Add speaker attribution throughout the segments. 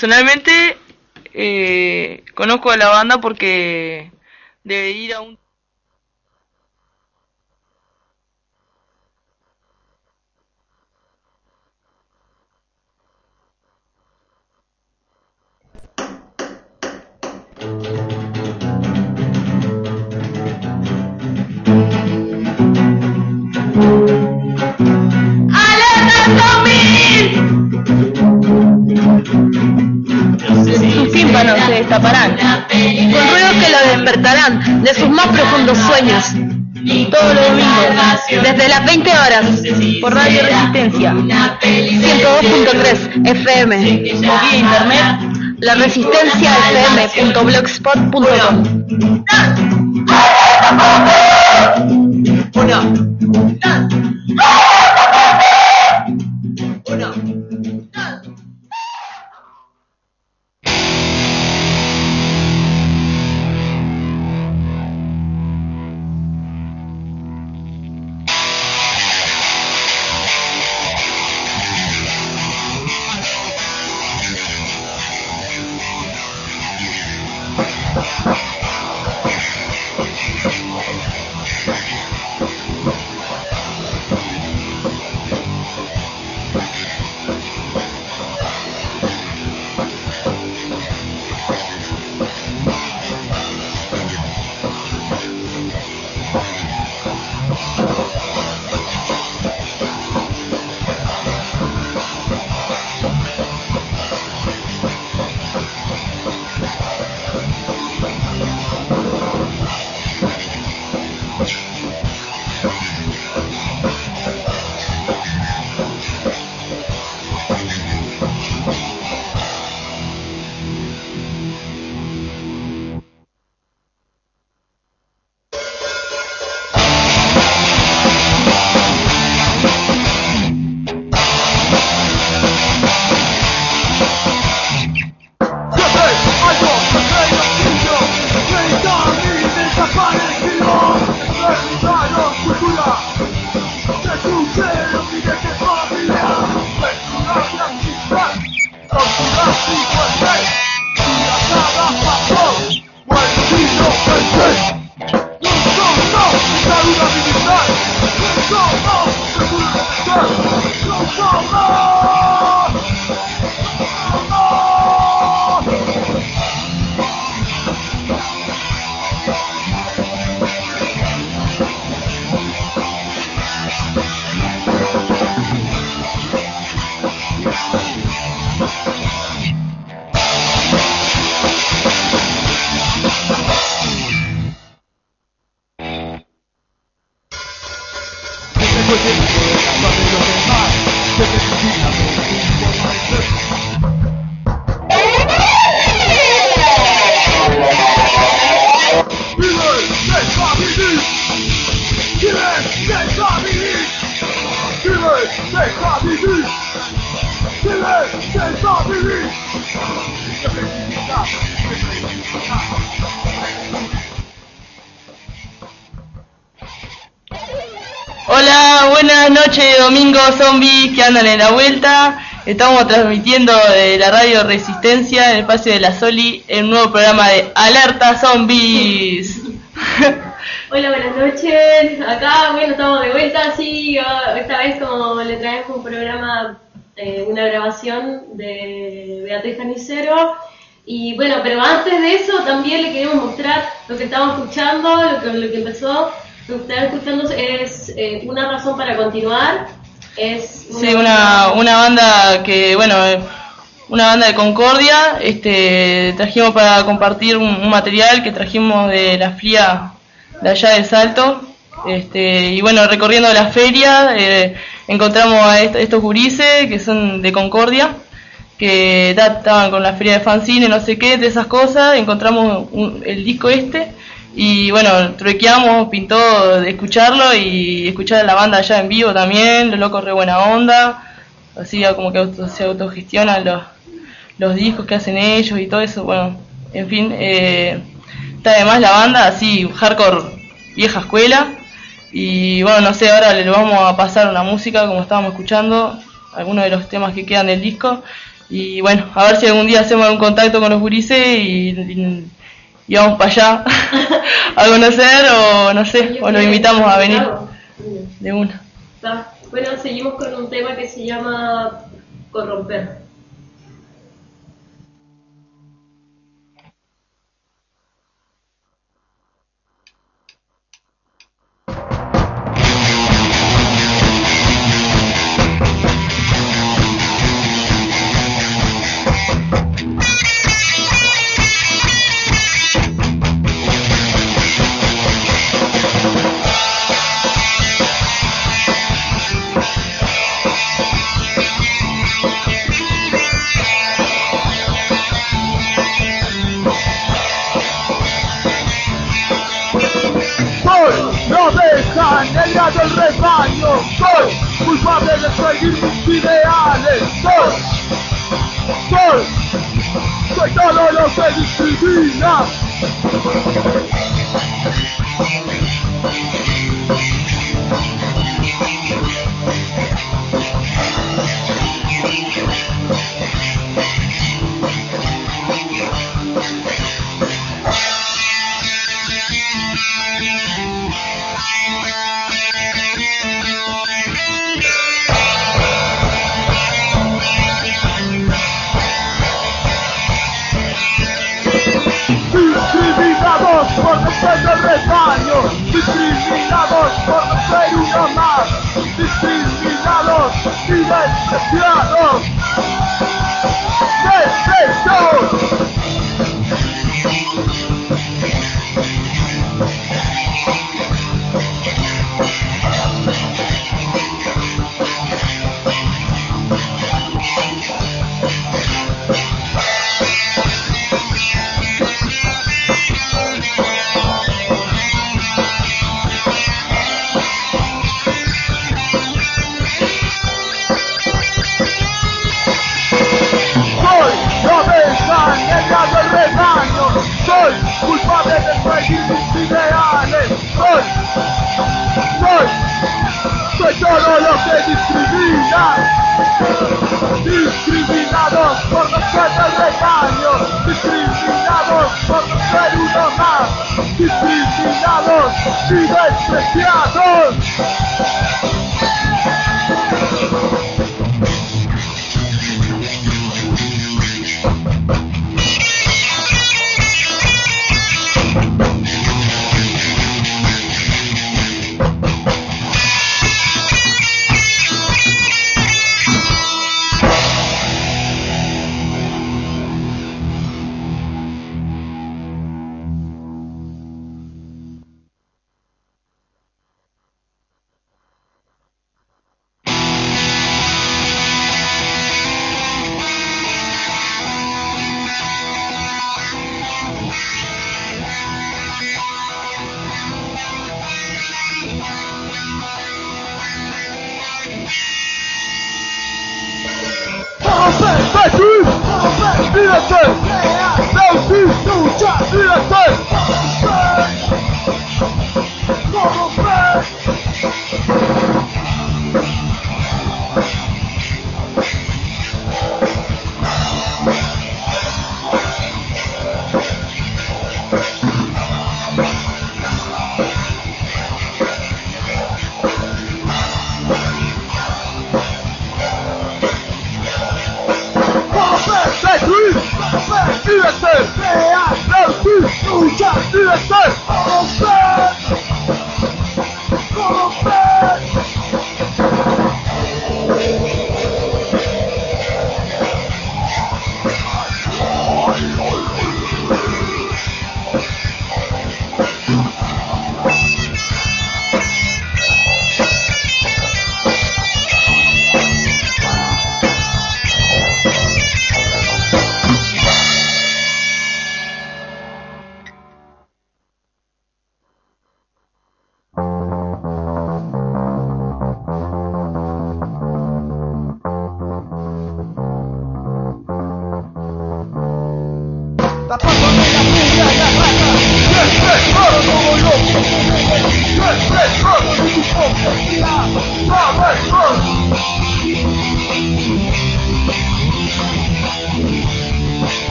Speaker 1: Personalmente eh, conozco a la banda porque de ir a un
Speaker 2: Tímpanos se destaparán, con ruidos que lo despertarán de sus más profundos sueños. Todos los domingos, desde las 20 horas, por Radio Resistencia, 102.3 FM, o vía internet, la resistencia fm.blogspot.com.
Speaker 3: Uno.
Speaker 1: Hola, buenas noches, domingo zombies que andan en la vuelta. Estamos transmitiendo de la radio Resistencia en el espacio de la Soli en un nuevo programa de Alerta Zombies.
Speaker 4: Hola, buenas noches. Acá, bueno, estamos de vuelta, sí, esta vez como le traemos un programa, eh, una grabación de Beatriz Canicero. Y bueno, pero antes de eso también le queremos mostrar lo que estamos escuchando, lo que, lo que empezó. Lo que están escuchando es eh, una razón para continuar. Es
Speaker 1: Sí, una, una banda que, bueno, eh, una banda de Concordia. Este, trajimos para compartir un, material que trajimos de la FLIA de allá de Salto. Este, y bueno, recorriendo la feria, eh, encontramos a est- estos gurises que son de Concordia, que ta- estaban con la feria de fanzine, no sé qué, de esas cosas. Encontramos un- el disco este. Y bueno, truequeamos, pintó de escucharlo y escuchar a la banda allá en vivo también, los locos re buena onda, así como que auto- se autogestionan los, los discos que hacen ellos y todo eso, bueno, en fin, eh, está además la banda así, hardcore vieja escuela, y bueno, no sé, ahora le vamos a pasar una música como estábamos escuchando, algunos de los temas que quedan del disco, Y bueno, a ver si algún día hacemos algún contacto con los gurises y, vamos para allá a conocer o no sé, o los invitamos a venir de una.
Speaker 4: Bueno, seguimos con un tema que se llama corromper.
Speaker 3: rebaño, discriminados por ser uno más, discriminados y despreciados.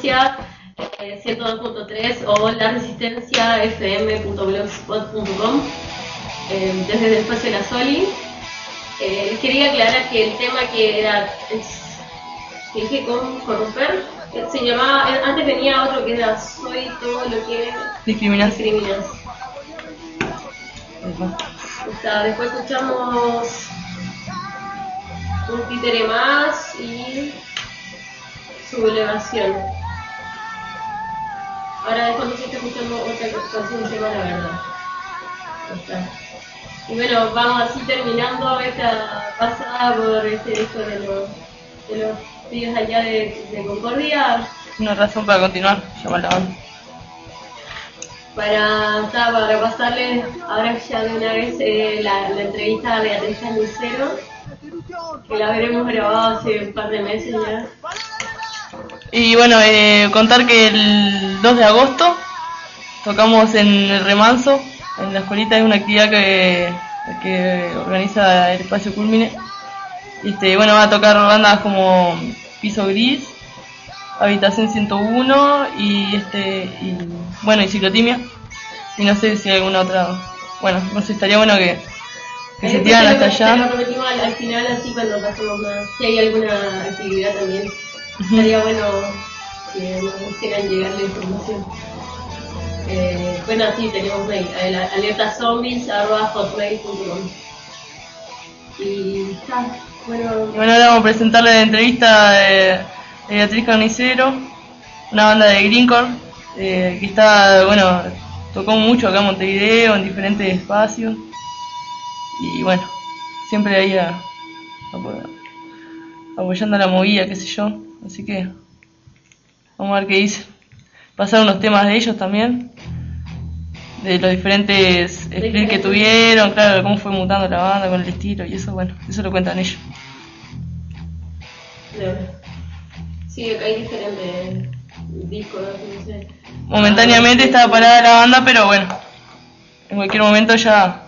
Speaker 4: Resistencia eh, 102.3 o la resistencia fm.blogspot.com eh, desde después de la Soli. Eh, les quería aclarar que el tema que era que dije con corromper eh, se llamaba, eh, antes tenía otro que era soy todo lo que
Speaker 1: Discriminación.
Speaker 4: discriminas. O sea, después escuchamos un títere más y sublevación. Ahora fondo se está escuchando otra canción que se llama La Verdad. Está. Y bueno, vamos así terminando esta pasada por este disco de los, de los pibes allá de, de Concordia
Speaker 1: Una razón para continuar, llama la banda.
Speaker 4: para, para pasarles ahora ya de una vez eh, la, la entrevista a Beatriz Lucero, que la habremos grabado hace un par de meses ya.
Speaker 1: Y bueno, eh, contar que el 2 de agosto tocamos en el Remanso, en la escuelita, es una actividad que, que organiza el espacio Culmine. Este, bueno, va a tocar bandas como Piso Gris, Habitación 101 y este y bueno y Ciclotimia. Y no sé si hay alguna otra. Bueno, no sé, estaría bueno que, que se
Speaker 4: Después
Speaker 1: tiran hasta allá.
Speaker 4: prometimos al, al final así cuando pasemos más. Si hay alguna actividad también, estaría bueno que nos hicieran llegar la información. Eh, bueno, sí, tenemos mail, el alertazombies.hotmail.com Y está, bueno,
Speaker 1: Y bueno, ahora vamos a presentarle la entrevista de, Beatriz Carnicero, una banda de Greencore, eh, que está, bueno, tocó mucho acá en Montevideo, en diferentes espacios. Y bueno, siempre ahí a- apo- apoyando la movida, qué sé yo. Así que vamos a ver qué dice. Pasar unos temas de ellos también, de los diferentes splits que tuvieron, claro, cómo fue mutando la banda con el estilo y eso, bueno, eso lo cuentan ellos.
Speaker 4: Sí, acá hay diferentes discos, no sé.
Speaker 1: Momentáneamente estaba parada la banda, pero bueno, en cualquier momento ya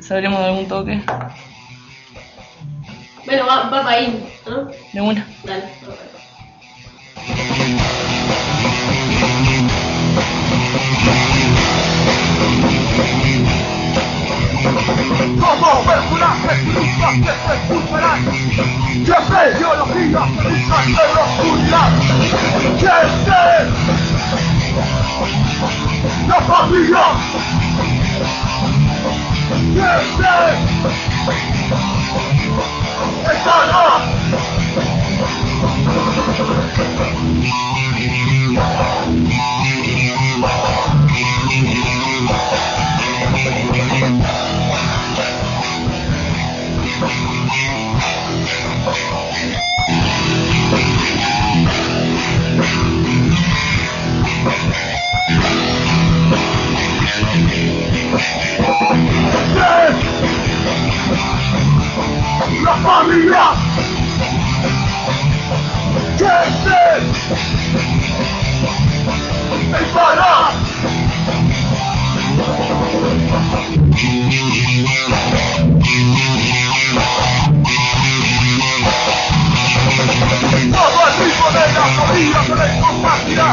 Speaker 1: sabremos de algún toque.
Speaker 4: Bueno, va, va para ahí, ¿no?
Speaker 1: De una.
Speaker 4: Dale.
Speaker 3: Como personajes nunca que que en la oscuridad Siempre La familia Siempre Estará La familia. Siempre Estará Todo el ritmo de la familia se les compartirá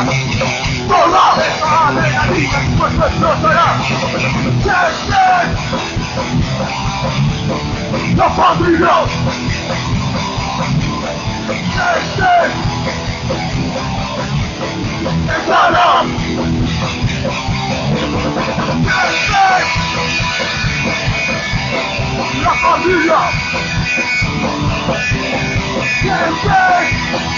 Speaker 3: Toda esa adrenalina en su explotará Siempre La familia Siempre Estará Siempre La familia Siempre Estará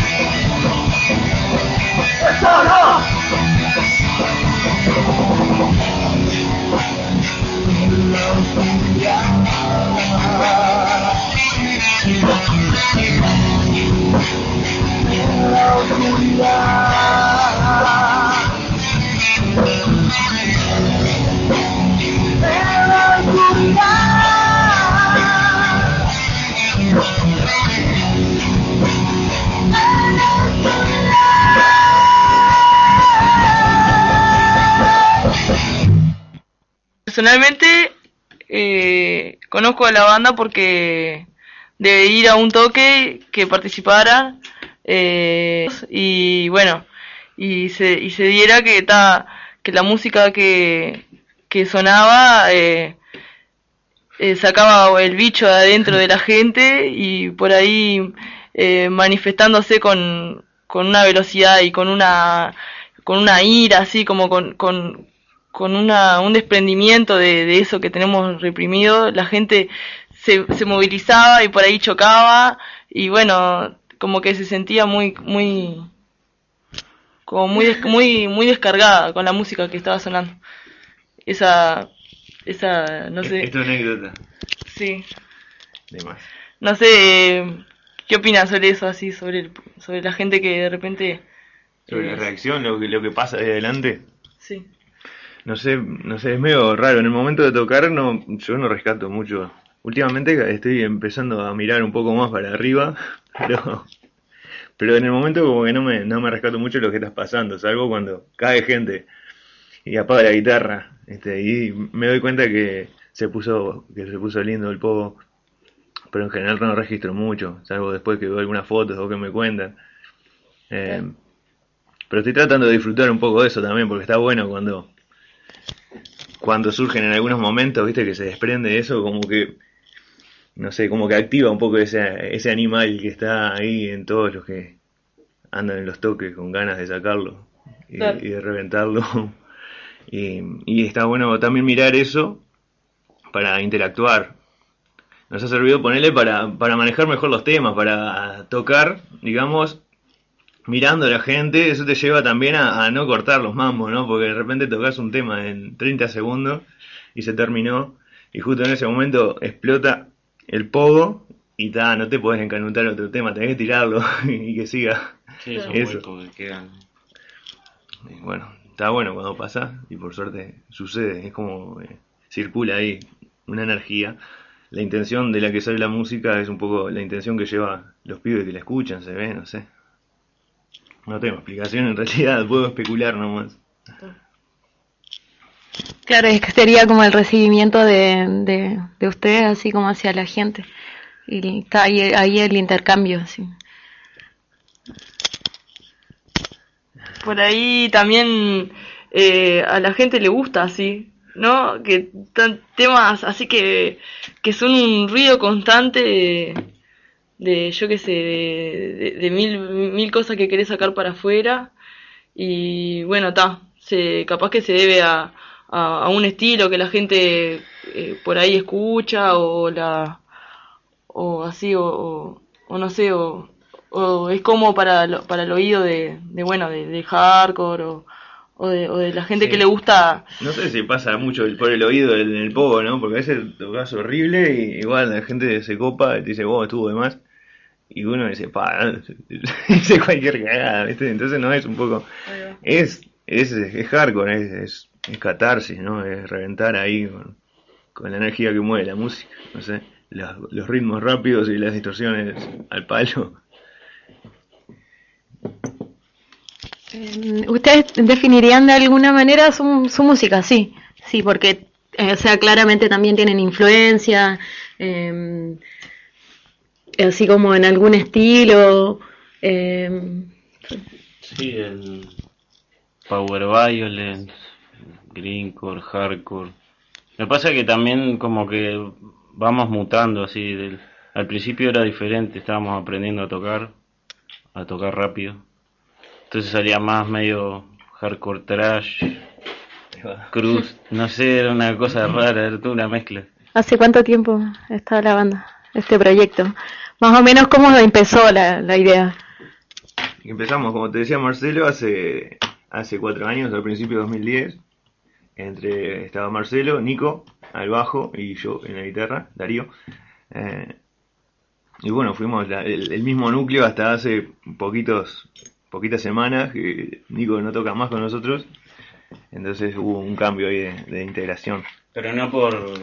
Speaker 1: Personalmente eh, conozco a la banda porque de ir a un toque que participara eh, y bueno y se, y se diera que ta, que la música que, que sonaba eh, sacaba el bicho de adentro de la gente y por ahí manifestándose con, con una velocidad y con una con una ira así como con, con, con una, un desprendimiento de, de eso que tenemos reprimido, la gente se, se movilizaba y por ahí chocaba y bueno, como que se sentía muy, muy, como muy, des- muy, muy descargada con la música que estaba sonando. Esa, esa, no sé,
Speaker 5: Es tu anécdota.
Speaker 1: sí,
Speaker 5: De más.
Speaker 1: no sé, ¿qué opinas sobre eso así, sobre, el- sobre la gente que de repente,
Speaker 5: Sobre la reacción, lo que, lo que pasa de adelante.
Speaker 1: sí,
Speaker 5: No sé, no sé, es medio raro. En el momento de tocar, no, yo no rescato mucho. Últimamente estoy empezando a mirar un poco más para arriba, pero, pero en el momento como que no me, no me rescato mucho lo que estás pasando, salvo cuando cae gente y apaga la guitarra, este, y me doy cuenta que se puso, que se puso lindo el pogo, pero en general no registro mucho, salvo después que veo algunas fotos o que me cuentan. Eh, pero estoy tratando de disfrutar un poco de eso también, porque está bueno cuando, cuando surgen en algunos momentos, viste, que se desprende eso, como que, no sé, como que activa un poco ese, ese animal que está ahí en todos los que andan en los toques con ganas de sacarlo y,
Speaker 1: Claro.
Speaker 5: y de reventarlo. Y, y está bueno también mirar eso para interactuar. Nos ha servido ponerle para, para manejar mejor los temas, para tocar, digamos, mirando a la gente, eso te lleva también a, a no cortar los mambos, ¿no? Porque de repente tocas un tema en 30 segundos y se terminó, y justo en ese momento explota el pogo y ta, no te podés encanutar otro tema, tenés que tirarlo y que siga.
Speaker 6: Sí,
Speaker 5: Eso.
Speaker 6: que quedan.
Speaker 5: Y bueno, está bueno cuando pasa y por suerte sucede, es como eh, circula ahí una energía. La intención de la que sale la música es un poco la intención que lleva los pibes que la escuchan, se ve, no sé. No tengo explicación en realidad, puedo especular nomás.
Speaker 2: Claro, es que sería como el recibimiento de, de, de ustedes, así como hacia la gente. Y está ahí, ahí el intercambio, así.
Speaker 1: Por ahí también eh, a la gente le gusta así, ¿no? Que tan temas así que, que son un ruido constante de, yo qué sé, de, de- de mil, mil cosas que querés sacar para afuera. Y bueno, está, se, capaz que se debe a, a, a un estilo que la gente eh, por ahí escucha o la o así o, o, o no sé o, o es como para lo- para el oído de, de bueno de, de hardcore o, o de, o de la gente
Speaker 5: Sí.
Speaker 1: que le gusta
Speaker 5: No sé si pasa mucho el- por el oído en el pogo, ¿no? Porque a veces tocas horrible y igual la gente se copa y te dice, wow, estuvo de más. Y uno dice, pa, dice cualquier cagada, ¿viste? Entonces no es un poco... Es, es, es hardcore, es, es, es catarsis, ¿no? Es reventar ahí con, con la energía que mueve la música, no sé. Los, los ritmos rápidos y las distorsiones al palo.
Speaker 2: Eh, ¿Ustedes definirían de alguna manera su, su música? Sí, sí, porque, eh, o sea, claramente también tienen influencia, eh, así como en algún estilo. eh,
Speaker 6: Sí, el Power Violence, Greencore, Hardcore. Lo que pasa es que también como que vamos mutando así. Del, al principio era diferente, estábamos aprendiendo a tocar, a tocar rápido. Entonces salía más medio hardcore trash, cruz, no sé, era una cosa rara, era toda una mezcla.
Speaker 2: ¿Hace cuánto tiempo está la banda, este proyecto? Más o menos, ¿cómo empezó la, la idea?
Speaker 5: Empezamos, como te decía Marcelo, hace, hace cuatro años, al principio de 2010. Entre, estaba Marcelo, Nico, al bajo, y yo en la guitarra, Darío. Eh, y bueno, fuimos la- el, el mismo núcleo hasta hace poquitos, poquitas semanas, que Nico no toca más con nosotros. Entonces hubo un cambio ahí de, de integración.
Speaker 6: Pero no por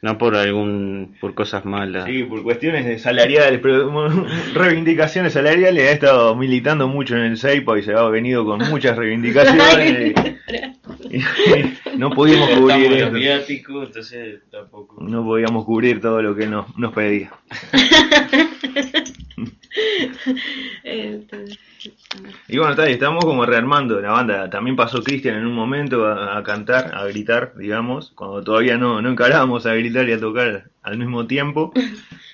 Speaker 6: no por algún por cosas malas.
Speaker 5: Sí, por cuestiones de salariales, pero reivindicaciones salariales, ha estado militando mucho en el Seipa y se ha venido con muchas reivindicaciones. y, y no pudimos cubrir
Speaker 6: entonces tampoco.
Speaker 5: No podíamos cubrir todo lo que nos, nos pedía. Y bueno, está, estamos como rearmando la banda. También pasó Cristian en un momento a, a cantar, a gritar, digamos, cuando todavía no, no encarábamos a gritar y a tocar al mismo tiempo.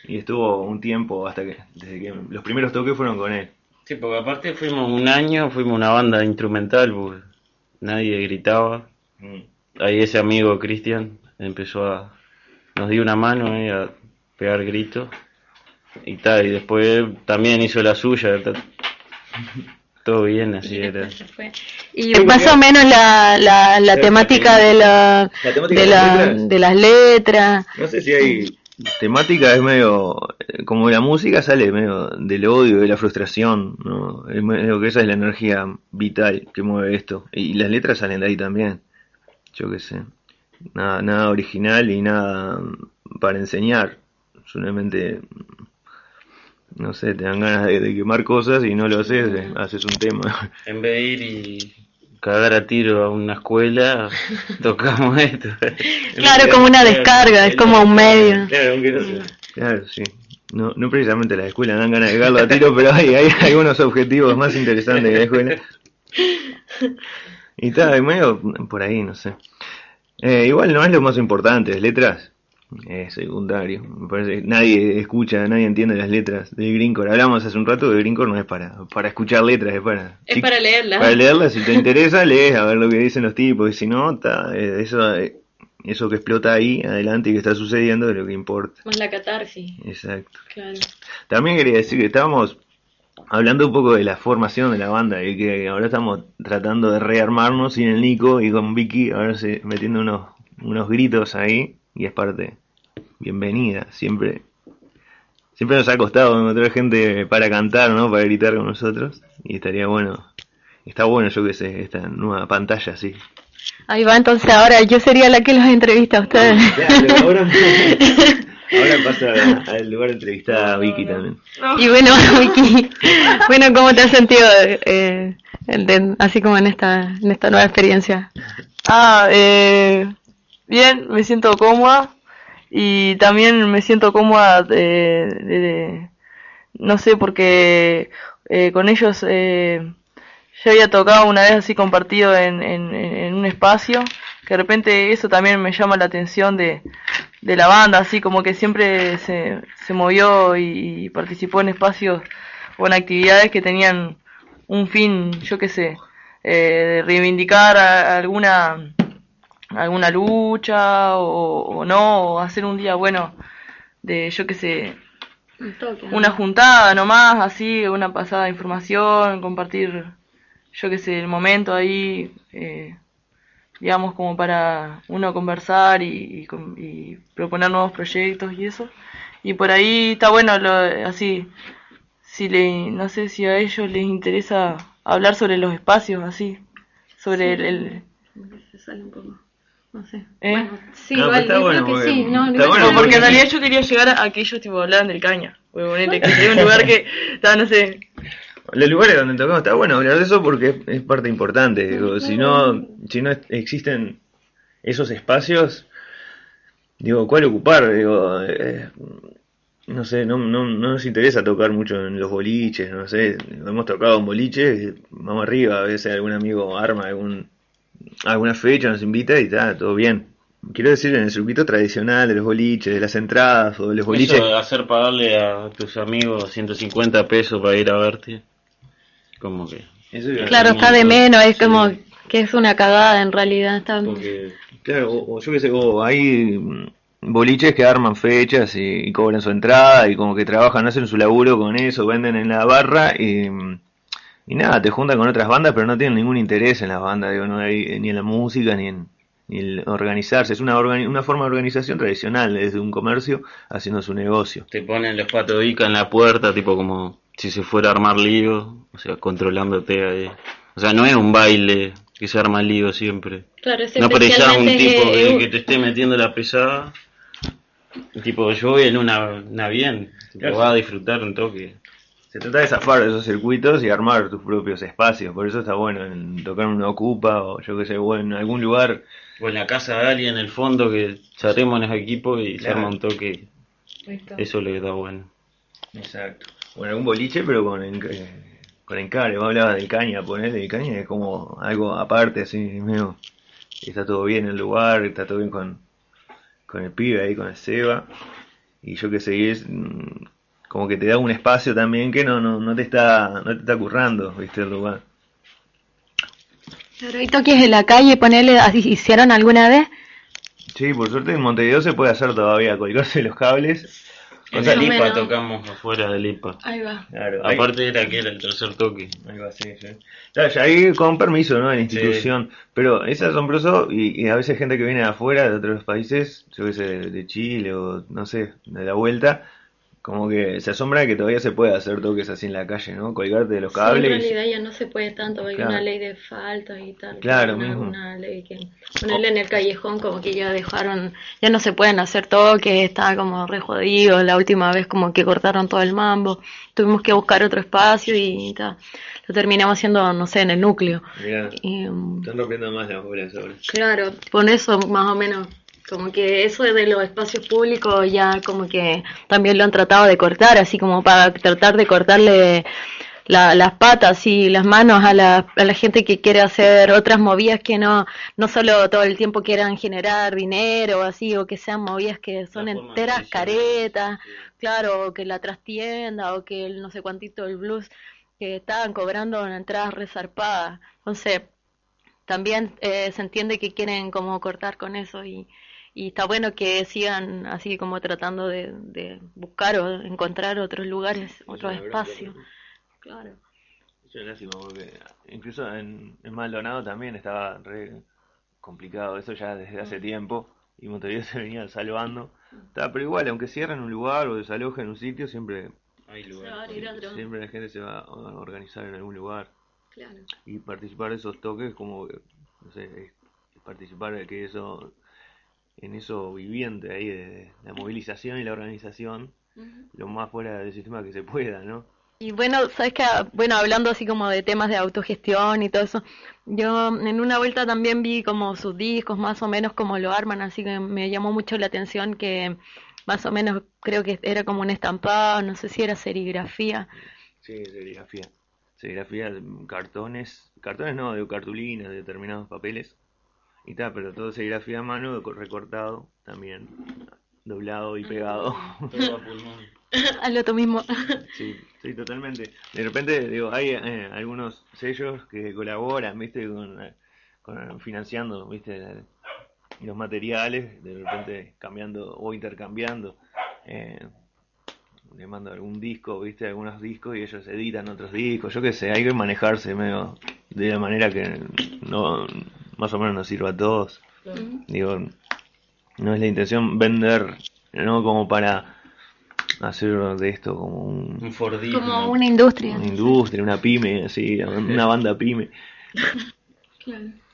Speaker 5: Y estuvo un tiempo hasta que, desde que los primeros toques fueron con él.
Speaker 6: Sí, porque aparte fuimos un año, fuimos una banda instrumental, porque nadie gritaba. Ahí ese amigo Cristian empezó a... nos dio una mano ahí a pegar gritos. Y tal, y después también hizo la suya. ta- Todo bien, así era.
Speaker 2: Y más o menos la, la, la temática de la,
Speaker 5: La temática
Speaker 2: de, la, de las letras.
Speaker 5: No sé si hay temática, es medio, como la música sale medio del odio, de la frustración, ¿no? Es medio que esa es la energía vital que mueve esto. Y las letras salen de ahí también. Yo qué sé. Nada, nada original y nada para enseñar. Solamente, no sé, te dan ganas de, de quemar cosas y no lo haces, eh, haces un tema.
Speaker 6: En vez de ir y cagar a tiro a una escuela, tocamos esto.
Speaker 2: Claro, como una descarga, es como un medio.
Speaker 6: Claro, aunque no sé.
Speaker 5: Claro, sí. No, no precisamente las escuelas dan ganas de cagarlo a tiro, pero hay, hay algunos objetivos más interesantes que la escuela. Y está, medio por ahí, no sé. Eh, igual no es lo más importante, las letras es secundario. Me parece que nadie escucha, nadie entiende las letras de Greencore. Hablamos hace un rato de Greencore no es para, para escuchar letras, es para...
Speaker 4: Es para leerla.
Speaker 5: Para leerlas, si te interesa, lees a ver lo que dicen los tipos, y si no, está, eh, eso, eh, eso que explota ahí, adelante, y que está sucediendo, es lo que importa.
Speaker 4: Más la catarsis,
Speaker 5: Exacto.
Speaker 4: claro.
Speaker 5: También quería decir que estábamos hablando un poco de la formación de la banda y que ahora estamos tratando de rearmarnos sin el Nico y con Vicky, ahora metiendo unos, unos gritos ahí y es parte bienvenida, siempre siempre nos ha costado encontrar gente para cantar, ¿no? Para gritar con nosotros y estaría bueno, está bueno yo que sé, esta nueva pantalla así.
Speaker 2: Ahí va, entonces ahora yo sería la que los entrevista a ustedes.
Speaker 5: Claro, ahora, ahora pasa al lugar de entrevistada a Vicky también.
Speaker 2: Y bueno, Vicky, bueno, ¿cómo te has sentido eh, de- así como en esta, en esta nueva experiencia?
Speaker 1: Ah, eh, bien, me siento cómoda y también me siento cómoda de, de- no sé, porque eh, con ellos eh, ya había tocado una vez así compartido en, en, un espacio, que de repente eso también me llama la atención de, de la banda, así como que siempre se, se movió y, participó en espacios o en actividades que tenían un fin, yo qué sé, eh, de reivindicar alguna alguna lucha o, o no, o hacer un día bueno de, yo qué sé,
Speaker 2: Un toque, ¿no?
Speaker 1: una juntada nomás, así, una pasada de información, compartir, yo qué sé, el momento ahí, eh, digamos, como para uno conversar y, y y proponer nuevos proyectos y eso. Y por ahí está bueno, lo, así, si le, no sé si a ellos les interesa hablar sobre los espacios, así, sobre el, el-
Speaker 2: Como que se sale un poco. No sé.
Speaker 1: ¿Eh?
Speaker 2: Bueno, sí,
Speaker 5: No,
Speaker 2: igual,
Speaker 5: está
Speaker 2: yo
Speaker 5: bueno
Speaker 2: creo que
Speaker 5: porque-
Speaker 2: sí. No,
Speaker 5: está
Speaker 2: igual
Speaker 5: bueno
Speaker 1: No,
Speaker 2: sí.
Speaker 1: porque en realidad yo quería llegar a que ellos tipo hablaran del caña. Porque ponele que es un lugar que está, no sé,
Speaker 5: Los lugares donde tocamos está bueno hablar de eso porque es, es parte importante. Digo, si no, si no existen esos espacios, digo, ¿cuál ocupar? Digo, eh, no sé, no, no, no nos interesa tocar mucho en los boliches, no sé. Hemos tocado en boliches, vamos arriba, a veces algún amigo arma algún, alguna fecha, nos invita y está, todo bien. Quiero decir, en el circuito tradicional de los boliches, de las entradas o de los boliches.
Speaker 6: Eso de hacer pagarle a tus amigos 150 pesos para ir a verte. Como que.
Speaker 5: Eso
Speaker 2: Claro, está de menos, es
Speaker 6: Sí.
Speaker 2: como que es una cagada en realidad. Está...
Speaker 6: Porque
Speaker 5: Claro, o, o yo qué sé, o hay boliches que arman fechas y, y cobran su entrada y como que trabajan, hacen su laburo con eso, venden en la barra y, y nada, te juntan con otras bandas pero no tienen ningún interés en las bandas, digo, no hay ni en la música ni en ni organizarse, es una, organi- una forma de organización tradicional, desde un comercio haciendo su negocio.
Speaker 6: te ponen los patodicas en la puerta, tipo como si se fuera a armar lío, o sea, controlándote ahí. O sea, no es un baile que se arma lío siempre.
Speaker 2: Claro, es
Speaker 6: No aparecerá un
Speaker 2: especialmente
Speaker 6: tipo
Speaker 2: que-
Speaker 6: te esté metiendo la pesada. Tipo, yo voy en una, una bien, tipo,
Speaker 5: Claro.
Speaker 6: va a disfrutar un toque.
Speaker 5: Se trata de zafar de esos circuitos y armar tus propios espacios, por eso está bueno en tocar en una ocupa o yo qué sé, o en algún lugar
Speaker 6: O en la casa de alguien en el fondo que charremos en los equipos y se arma un toque. Eso le da bueno.
Speaker 5: Exacto. Bueno, algún boliche, pero con, en- eh, con encare. Vos hablabas del caña, ponerle el caña es como algo aparte, así, medio. Está todo bien en el lugar, está todo bien con, con el pibe ahí, con el Seba. Y yo que sé, es mm, como que te da un espacio también que no, no, no te está, no te está currando, viste, el lugar.
Speaker 2: Claro, y toques en la calle, ponerle, así hicieron alguna vez.
Speaker 5: Sí, por suerte en Montevideo se puede hacer todavía, colgarse los cables.
Speaker 6: En el IPA
Speaker 2: menos.
Speaker 6: tocamos afuera del IPA.
Speaker 2: Ahí va.
Speaker 5: Claro, ahí-
Speaker 6: Aparte era que era el tercer toque.
Speaker 5: Ahí va, sí, sí. Claro, ya ahí con permiso, ¿no? De la institución. Pero es asombroso y, y a veces gente que viene de afuera, de otros países, yo qué sé, de, de Chile o no sé, de la vuelta, como que se asombra de que todavía se puede hacer toques así en la calle, ¿no? Colgarte de los
Speaker 2: Sí, en
Speaker 5: cables.
Speaker 2: realidad ya no se puede tanto, porque hay
Speaker 5: Claro.
Speaker 2: una ley de faltas y tal.
Speaker 5: Claro,
Speaker 2: una,
Speaker 5: mismo.
Speaker 2: una ley que ponerle en el callejón como que ya dejaron, ya no se pueden hacer toques, está como re jodido, la última vez como que cortaron todo el mambo, tuvimos que buscar otro espacio y tal, lo terminamos haciendo, no sé, en el núcleo.
Speaker 5: Mirá,
Speaker 2: Y, um,
Speaker 5: están rompiendo más las bolas ahora.
Speaker 2: Claro, con eso más o menos, como que eso de los espacios públicos ya como que también lo han tratado de cortar, así como para tratar de cortarle la- las patas y las manos a la, a la gente que quiere hacer otras movidas que no, no solo todo el tiempo quieran generar dinero así, o que sean movidas que son enteras caretas, claro, o que la trastienda, o que el no sé cuantito el blues, que estaban cobrando en entradas resarpadas. Entonces, también eh, se entiende que quieren como cortar con eso y, y está bueno que sigan así como tratando de, de buscar o encontrar otros lugares, otros espacios. Claro.
Speaker 5: Es una lástima porque incluso en, en Maldonado también estaba re complicado eso ya desde hace tiempo y Montevideo se venía salvando. Está, pero igual, aunque cierren un lugar o desalojen un sitio, siempre,
Speaker 6: Hay
Speaker 2: Se va a
Speaker 6: lugar.
Speaker 2: otro.
Speaker 5: siempre la gente se va a organizar en algún lugar
Speaker 2: Claro.
Speaker 5: y participar de esos toques como, no sé, es participar de que eso, en eso viviente ahí de la movilización y la organización, lo más fuera del sistema que se pueda, ¿no?
Speaker 2: Y bueno, sabes que, bueno, hablando así como de temas de autogestión y todo eso, yo en una vuelta también vi como sus discos, más o menos como lo arman, así que me llamó mucho la atención que más o menos creo que era como un estampado, no sé si era serigrafía.
Speaker 5: Sí, serigrafía. Serigrafía, cartones, cartones no, de cartulinas, de determinados papeles. Y tal, pero todo serigrafía a mano, recortado también, doblado y pegado.
Speaker 6: Todo a pulmón.
Speaker 2: Al otro mismo.
Speaker 5: Sí, sí, totalmente. De repente, digo, hay eh, algunos sellos que colaboran, viste, con, eh, con- financiando, viste, los materiales, de repente cambiando o intercambiando. Eh, le mando algún disco, viste, algunos discos y ellos editan otros discos, yo qué sé, hay que manejarse medio de la manera que no, más o menos nos sirva a todos. Digo, no es la intención vender, no como para hacer de esto como un,
Speaker 6: Un Fordismo.
Speaker 2: Como una industria.
Speaker 5: una industria, una pyme, así, una banda pyme.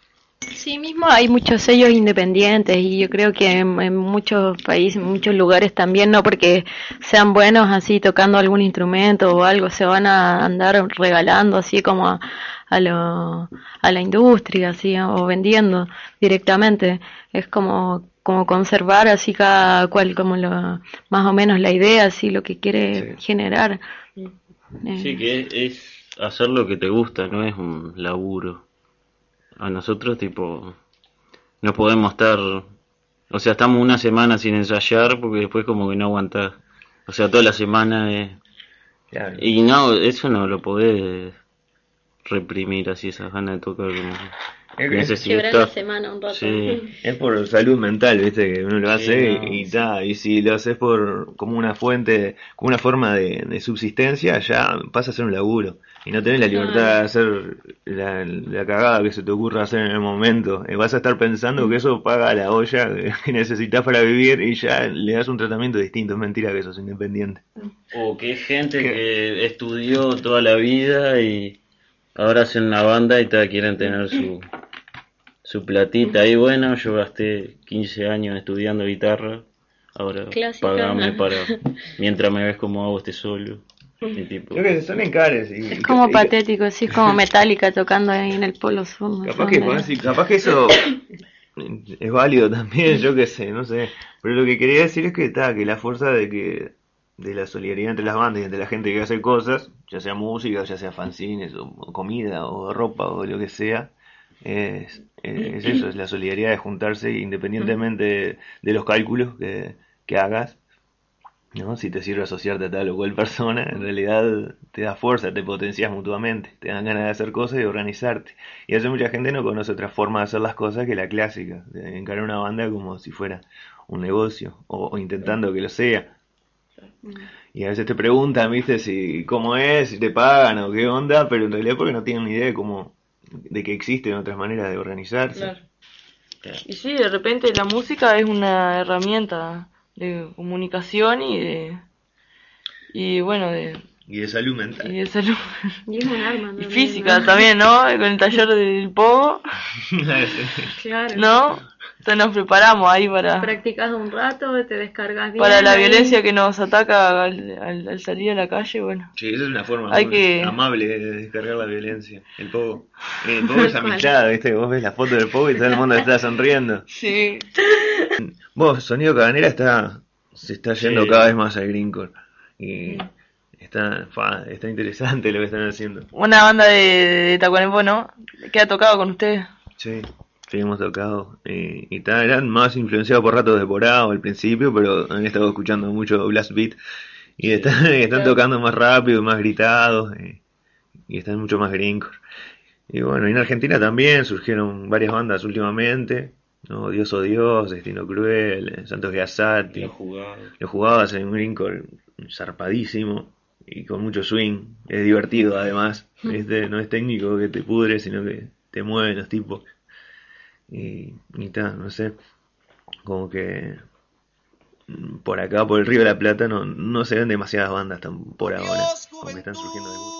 Speaker 2: Sí, mismo hay muchos sellos independientes y yo creo que en, en muchos países, en muchos lugares también, no porque sean buenos así tocando algún instrumento o algo, se van a andar regalando así como a, a, lo, a la industria, así, o vendiendo directamente. Es como, como conservar así cada cual, como lo, más o menos la idea, así lo que quiere
Speaker 5: Sí.
Speaker 2: generar. Eh,
Speaker 6: Sí, que es, es hacer lo que te gusta, no es un laburo. A nosotros, tipo, no podemos estar. O sea, estamos una semana sin ensayar porque después, como que no aguantás. O sea, toda la semana es.
Speaker 5: Claro.
Speaker 6: Y no, eso no lo podés reprimir así, esas ganas de tocar. Como...
Speaker 5: Es que-
Speaker 2: Quebrar la semana un rato.
Speaker 6: Sí.
Speaker 5: Es por salud mental, viste, que uno lo
Speaker 6: Sí,
Speaker 5: hace
Speaker 6: no,
Speaker 5: y ta, y si lo haces por como una fuente, como una forma de, de subsistencia, ya pasa a ser un laburo y no tenés la libertad de hacer la, la cagada que se te ocurra hacer en el momento. Eh, vas a estar pensando que eso paga la olla que- necesitas para vivir y ya le das un tratamiento distinto. Es mentira que sos independiente.
Speaker 6: O que es gente que estudió toda la vida y ahora hacen una banda y te quieren tener su, su platita. Y bueno, yo gasté 15 años estudiando guitarra, ahora
Speaker 2: Clásica.
Speaker 6: pagame para mientras me ves como hago este solo. Y tipo,
Speaker 5: Creo que son encares. Y,
Speaker 2: Es como
Speaker 5: y-
Speaker 2: patético, así es como Metallica tocando ahí en el Polo Sur. no
Speaker 5: Capaz que, podés- capaz que eso es válido también, yo qué sé, no sé. Pero lo que quería decir es que está, que la fuerza de que de la solidaridad entre las bandas y entre la gente que hace cosas, ya sea música, ya sea fanzines, o, comida, o ropa, o lo que sea, es, es eso, es la solidaridad de juntarse independientemente de, los cálculos que, que hagas. ¿no? Si te sirve asociarte a tal o cual persona, en realidad te da fuerza, te potencias mutuamente, te dan ganas de hacer cosas y de organizarte. Y veces mucha gente no conoce otra forma de hacer las cosas que la clásica, de encarar una banda como si fuera un negocio, o intentando que lo sea. Y a veces te preguntan, viste, si cómo es, si te pagan o qué onda, pero en realidad porque no tienen ni idea de cómo, de que existen otras maneras de organizarse.
Speaker 1: Claro. Y sí, de repente la música es una herramienta de comunicación y de y bueno de,
Speaker 5: Y de salud
Speaker 1: y
Speaker 5: mental.
Speaker 1: de salud
Speaker 2: Y es un arma,
Speaker 1: y
Speaker 2: ¿no?
Speaker 1: física también, ¿no? Con el taller del pogo,
Speaker 2: Claro.
Speaker 1: ¿no? Entonces nos preparamos ahí para
Speaker 2: Practicas un rato, te descargas bien.
Speaker 1: para la
Speaker 2: ahí.
Speaker 1: violencia que nos ataca al, al, al salir a la calle, bueno.
Speaker 5: Sí, esa es una forma
Speaker 1: Hay
Speaker 5: muy
Speaker 1: que-
Speaker 5: amable de descargar la violencia. El pogo. El pogo es amistad, ¿viste? Vos ves la foto del pogo y todo el mundo está sonriendo.
Speaker 1: Sí.
Speaker 5: Vos, Sonido Caganera está se está yendo
Speaker 6: Sí.
Speaker 5: cada vez más al Greencore. Y está, fa, está interesante lo que están haciendo.
Speaker 1: Una banda de, de Tacuarembó, ¿no? Que ha tocado con ustedes.
Speaker 5: Sí, sí, hemos tocado. Y, y tal, eran más influenciados por ratos de Porao al principio, pero han estado escuchando mucho Blast Beat. Y están, están tocando más rápido, más gritados. Y, y están mucho más Greencore. Y bueno, y en Argentina también surgieron varias bandas últimamente. ¿no? Dios o Dios, Destino Cruel, eh, Santos Gazzati.
Speaker 6: lo jugado.
Speaker 5: Lo jugabas en un Greencore zarpadísimo y con mucho swing. Es divertido además. ¿viste? No es técnico que te pudre, sino que te mueven los tipos. Y, y ta, no sé. Como que mm, por acá, por el Río de la Plata, no, no se ven demasiadas bandas tan por ahora. Como están surgiendo de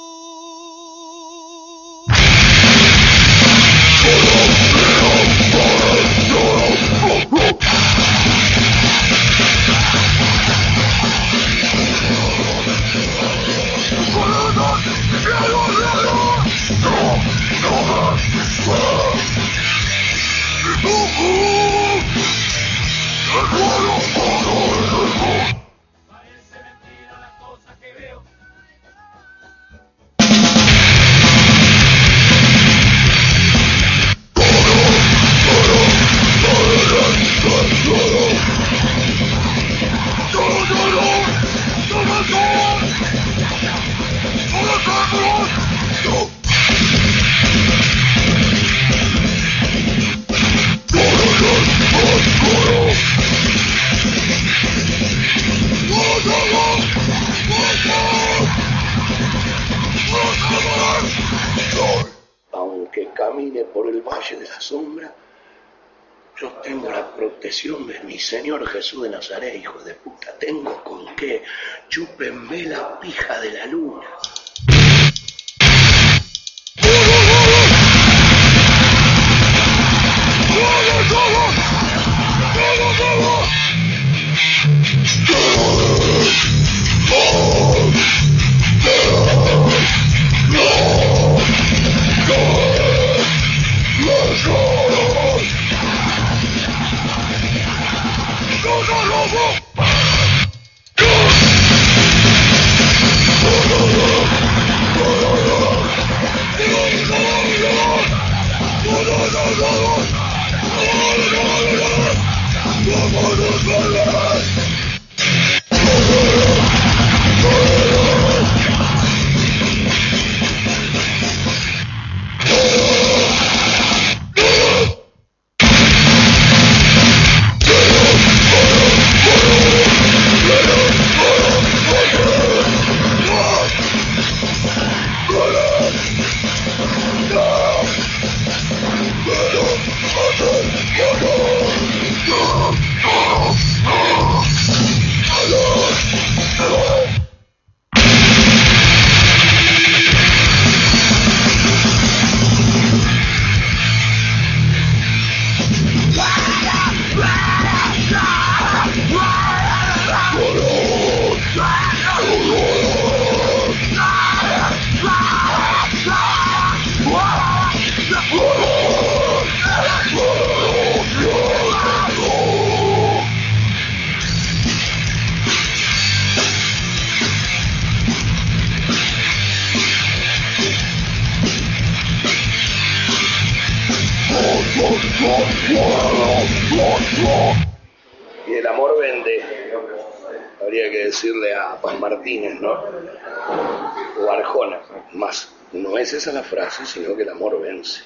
Speaker 7: sino que el amor vence.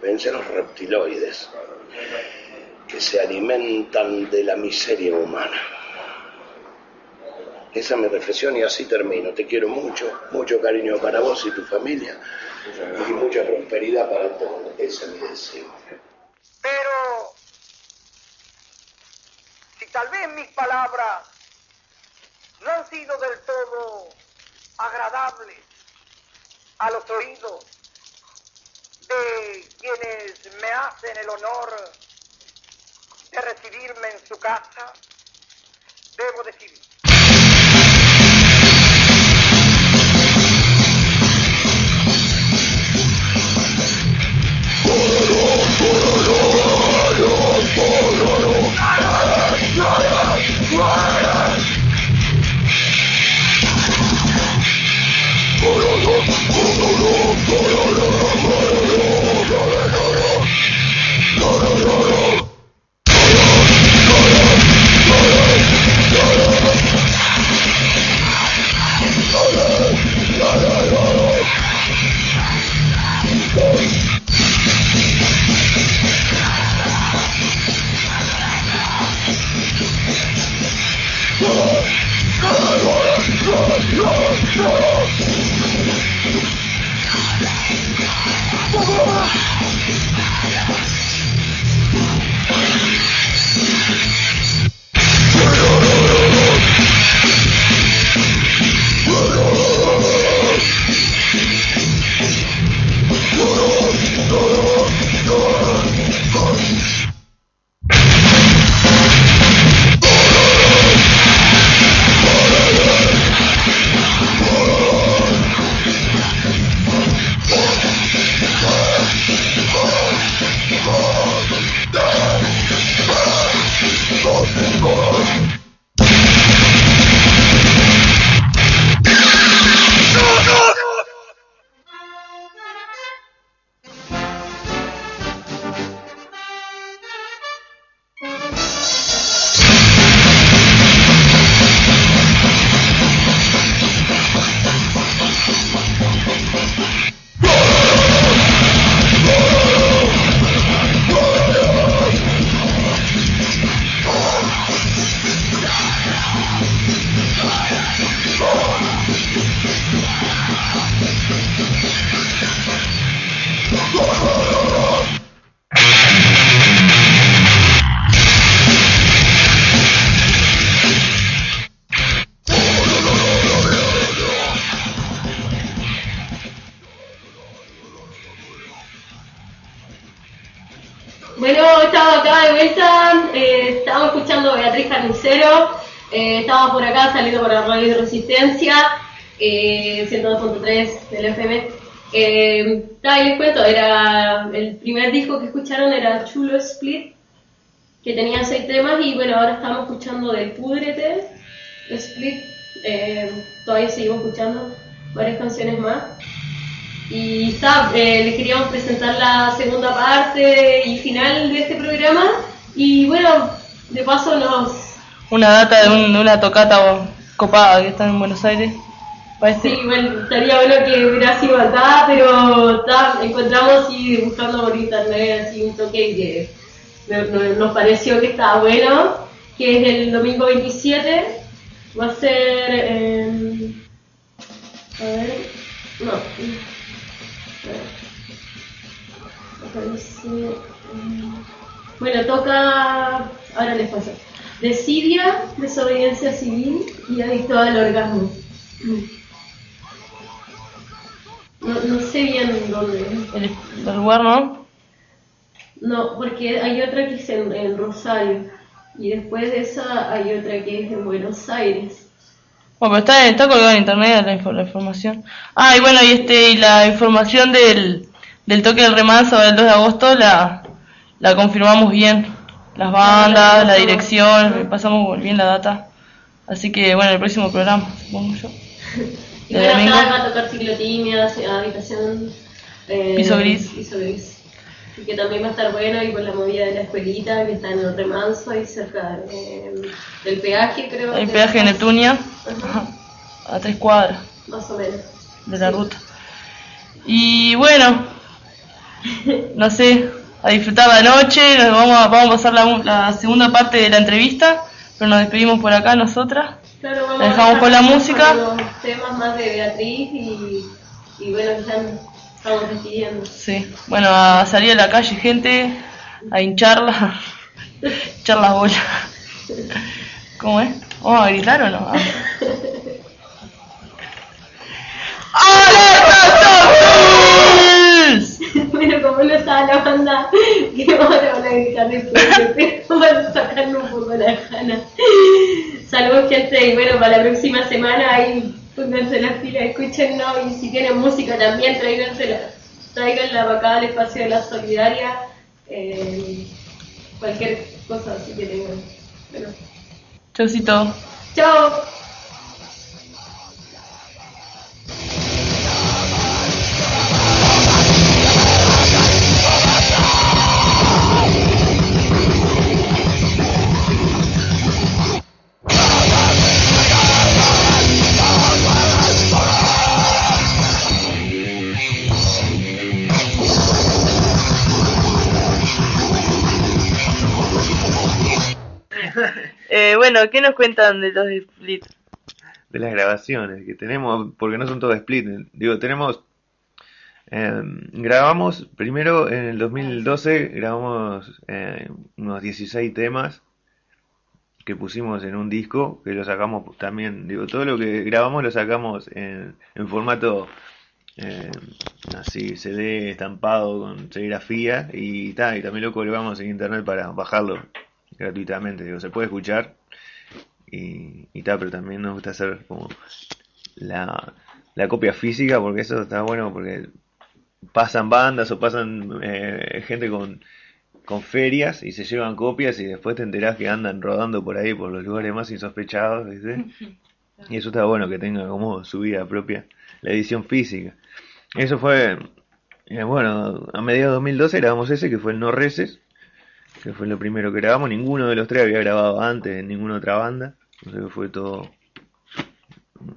Speaker 7: Vence a los reptiloides que se alimentan de la miseria humana. Esa es mi reflexión y así termino. Te quiero mucho, mucho cariño para vos y tu familia y mucha prosperidad para todos. Ese es mi deseo.
Speaker 8: Pero si tal vez mis palabras no han sido del todo agradables a los oídos de quienes me hacen el honor de recibirme en su casa, debo decir
Speaker 4: eh, estamos por acá saliendo por la radio de Resistencia, eh, 102.3 del FM. Eh, les cuento, era el primer disco que escucharon era Chulo Split, que tenía seis temas, y bueno, ahora estamos escuchando de Púdrete, Split, eh, todavía seguimos escuchando varias canciones más. Y está, eh, les queríamos presentar la segunda parte y final de este programa. Y bueno, de paso nos...
Speaker 1: Una data de, un- de una tocata copada que está en Buenos Aires. Parece.
Speaker 4: Sí, bueno, estaría bueno que hubiera sido acá, pero ta, encontramos y buscando por internet así un toque que no- nos pareció que estaba bueno, que es el domingo 27. Va a ser... en- a ver... No. Mm, Bueno, toca... Ahora les paso. Desidia, desobediencia civil y adicto al orgasmo. No, no sé bien dónde.
Speaker 1: El, el lugar, ¿no?
Speaker 4: No, porque hay otra que es en, en Rosario. Y después de esa hay otra que es en Buenos Aires.
Speaker 1: Bueno, pero está, está colgado en internet la, la información. Ah, y bueno, y este, y la información del, del toque del remanso del 2 de agosto la, la confirmamos bien. Las bandas, la dirección, pasamos bien la data. Así que bueno, el próximo programa, supongo yo.
Speaker 4: Y
Speaker 1: De
Speaker 4: bueno, acá va a tocar ciclotimia, habitación... eh,
Speaker 1: Piso gris.
Speaker 4: Piso gris. Y que también va a estar bueno y con la movida de la escuelita que está en el remanso ahí cerca de- del peaje creo.
Speaker 1: El peaje de Neptunia,
Speaker 4: Ajá,
Speaker 1: a tres cuadras
Speaker 4: más o menos.
Speaker 1: de la ruta. Y bueno, no sé, a disfrutar la noche, nos vamos a, vamos a pasar la, la segunda parte de la entrevista, pero nos despedimos por acá nosotras.
Speaker 4: Claro, vamos
Speaker 1: La dejamos
Speaker 4: a
Speaker 1: con la música.
Speaker 4: los temas más de Beatriz y, y bueno, ya estamos despidiendo.
Speaker 1: Sí, bueno, a salir a la calle, gente, a hincharla, hinchar las bolas. ¿Cómo es? ¿Vamos a gritar o no? Ah. ¡Alerta
Speaker 4: bueno, como no estaba la banda, que ahora van a gritar después, pero van a sacarle un poco la gana. Saludos gente y bueno, para la próxima semana ahí pónganse las pilas, escúchennos y si tienen música también tráigansela, tráiganla para acá al espacio de la solidaria, eh, cualquier cosa así que tengan. Bueno,
Speaker 1: Chaucito.
Speaker 4: chao.
Speaker 1: Bueno, ¿qué nos cuentan de los Split?
Speaker 5: de las grabaciones que tenemos, porque no son todas split. Digo, tenemos. eh, grabamos primero en el 2012, grabamos eh, unos 16 temas que pusimos en un disco, que lo sacamos también. Digo, todo lo que grabamos lo sacamos en, formato eh, así, CD estampado con serigrafía y, ta, y también lo colgamos en internet para bajarlo gratuitamente. Digo, se puede escuchar y, y tal, pero también nos gusta hacer como la, la copia física porque eso está bueno porque pasan bandas o pasan eh, gente con, con ferias y se llevan copias y después te enterás que andan rodando por ahí por los lugares más insospechados, ¿viste? Y eso está bueno que tenga como su vida propia la edición física. Eso fue, eh, bueno, a mediados de 2012 grabamos ese que fue el No Reces, que fue lo primero que grabamos. Ninguno de los tres había grabado antes en ninguna otra banda. Que fue todo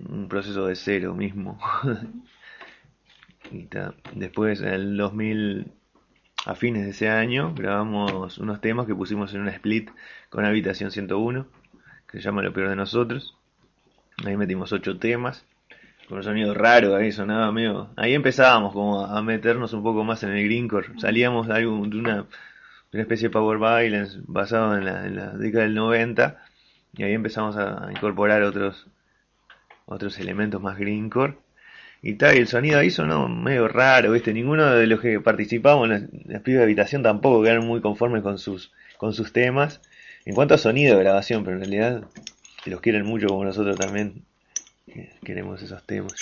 Speaker 5: un proceso de cero mismo. y. Después, en el 2000, a fines de ese año, grabamos unos temas que pusimos en una split con Habitación 101, que se llama Lo Peor de Nosotros. Ahí metimos ocho temas, con un sonido raro, ahí sonaba medio... Ahí empezábamos como a meternos un poco más en el greencore. Salíamos de, algo, de una una especie de power violence basado en la, en la década del 90 y ahí empezamos a, incorporar otros otros elementos más greencore Y tal, y el sonido ahí sonó medio raro, ¿viste? Ninguno de los que participamos en las pibes de habitación tampoco quedaron muy conformes con sus, con sus temas. En cuanto a sonido de grabación, pero en realidad, los quieren mucho como nosotros también, queremos esos temas.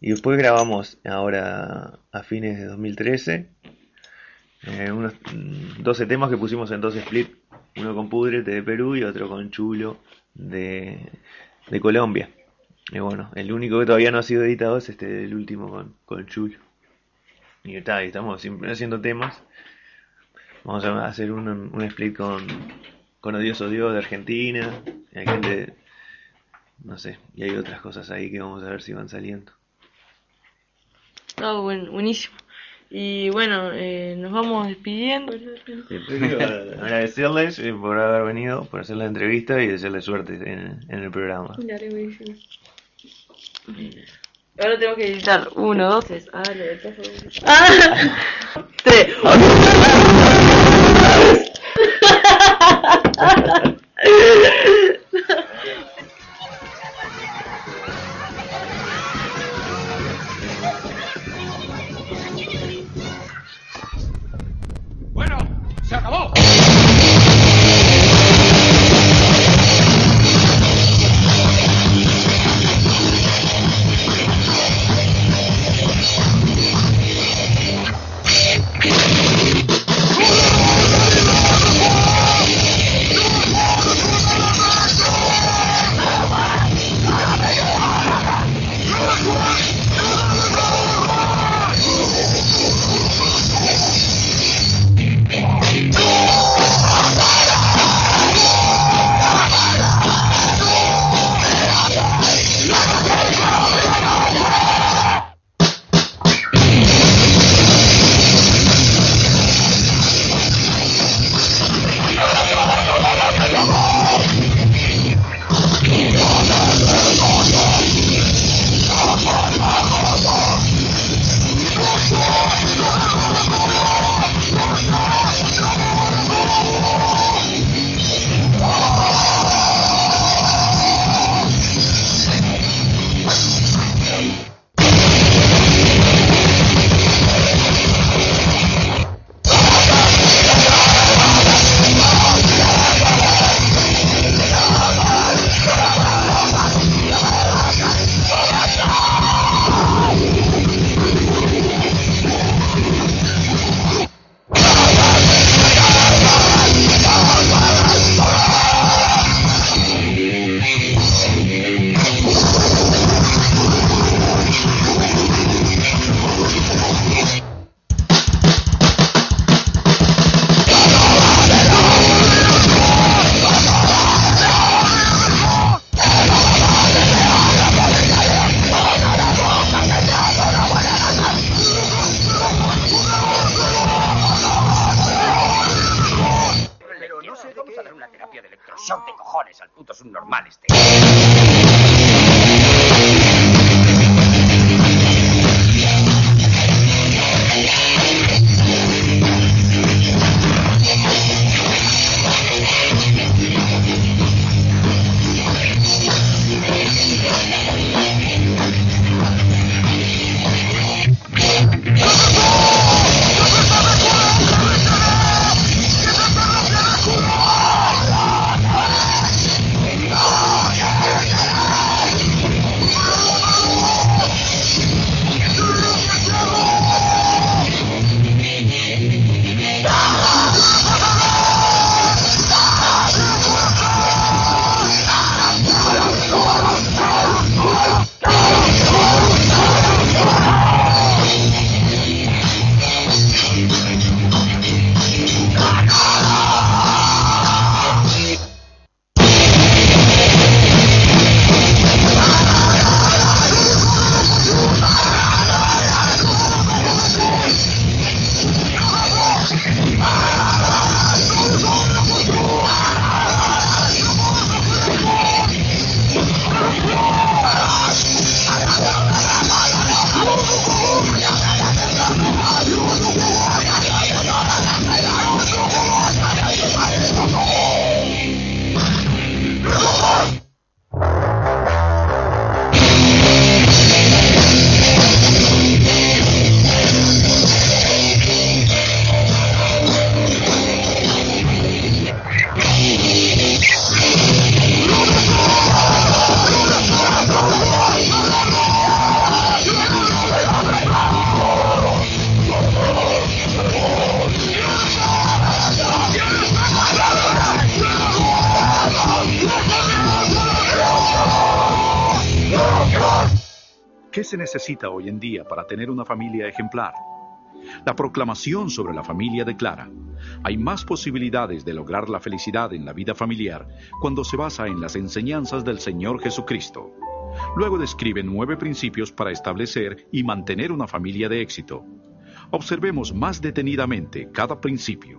Speaker 5: Y después grabamos ahora a fines de 2013 eh, unos mm, 12 temas que pusimos en dos split, uno con Pudrete de Perú y otro con Chulo de, de Colombia. Y bueno, el único que todavía no ha sido editado es este, el último con, con Chulo. Y está, y estamos siempre haciendo temas. Vamos a hacer un, un split con, con Odioso Dios de Argentina. Y hay gente, no sé, y hay otras cosas ahí que vamos a ver si van saliendo.
Speaker 1: Buen- buenísimo. Y bueno, eh, nos vamos despidiendo.
Speaker 5: Primero, agradecerles eh, por haber venido, por hacer la entrevista y desearles suerte en, en el programa.
Speaker 4: Dale, buenísimo.
Speaker 1: Ahora tenemos que editar. Uno, dos, tres. Ah, lo. Ah, tres.
Speaker 3: Se
Speaker 9: necesita hoy en día para tener una familia ejemplar? La proclamación sobre la familia declara, hay más posibilidades de lograr la felicidad en la vida familiar cuando se basa en las enseñanzas del Señor Jesucristo. Luego describe nueve principios para establecer y mantener una familia de éxito. Observemos más detenidamente cada principio.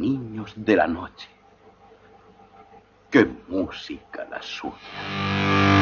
Speaker 10: Niños de la noche. ¡Qué música la suya!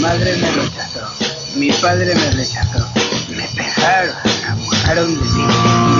Speaker 11: Madre me rechazó, mi padre me rechazó, me pegaron, me abusaron de mí,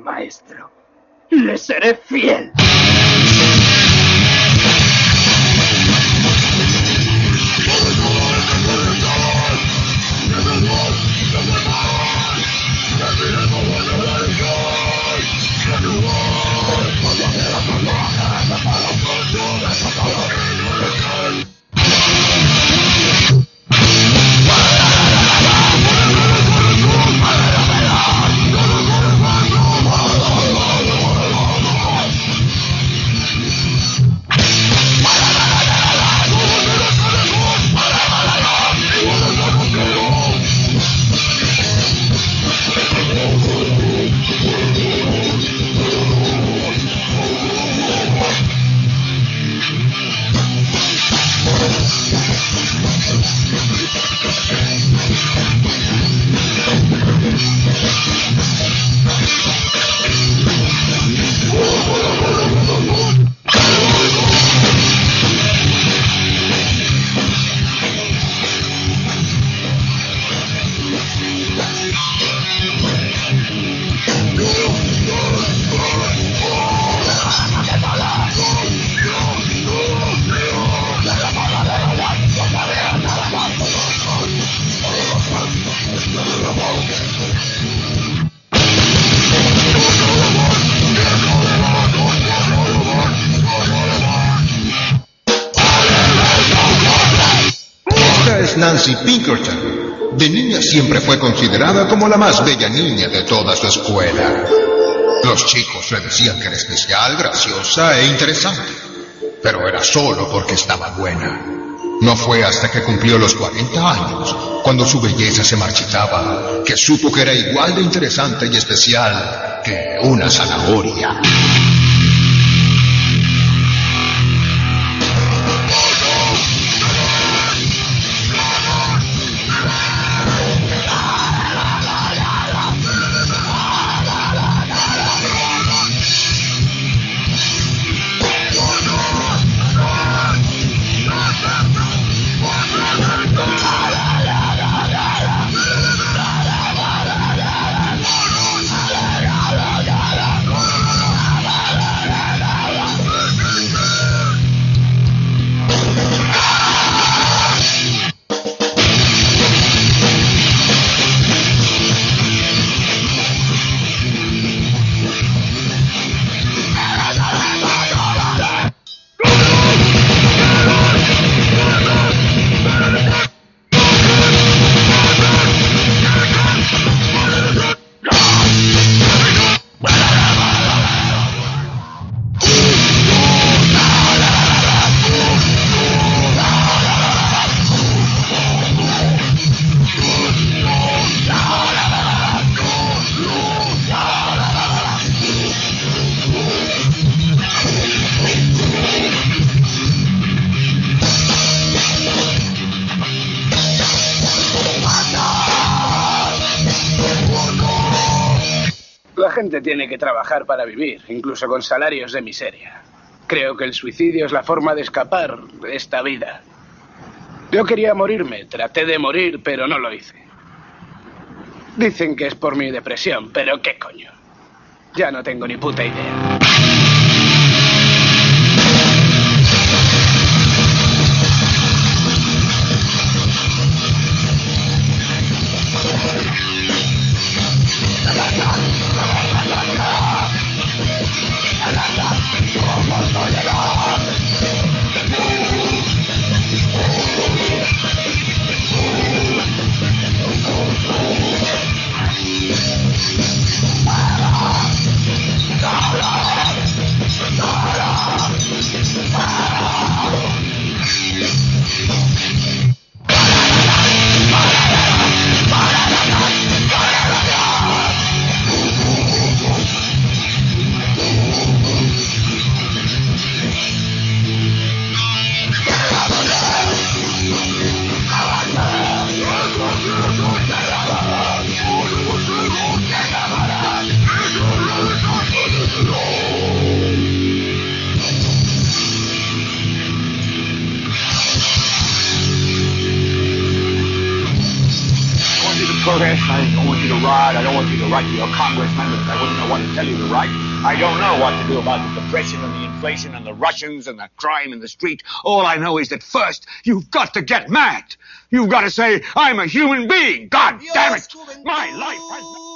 Speaker 10: maestro. Le seré fiel.
Speaker 12: Pinkerton. De niña siempre fue considerada como la más bella niña de toda su escuela. Los chicos le decían que era especial, graciosa e interesante, pero era solo porque estaba buena. No fue hasta que cumplió los 40 años, cuando su belleza se marchitaba, que supo que era igual de interesante y especial que una zanahoria.
Speaker 13: Gente tiene que trabajar para vivir, incluso con salarios de miseria. Creo que el suicidio es la forma de escapar de esta vida. Yo quería morirme, traté de morir, pero no lo hice. Dicen que es por mi depresión, pero ¿qué coño? Ya no tengo ni puta idea.
Speaker 14: And the and the crime in the street. All I know is that first, you've got to get mad. You've got to say, I'm a human being. God damn it. My life has...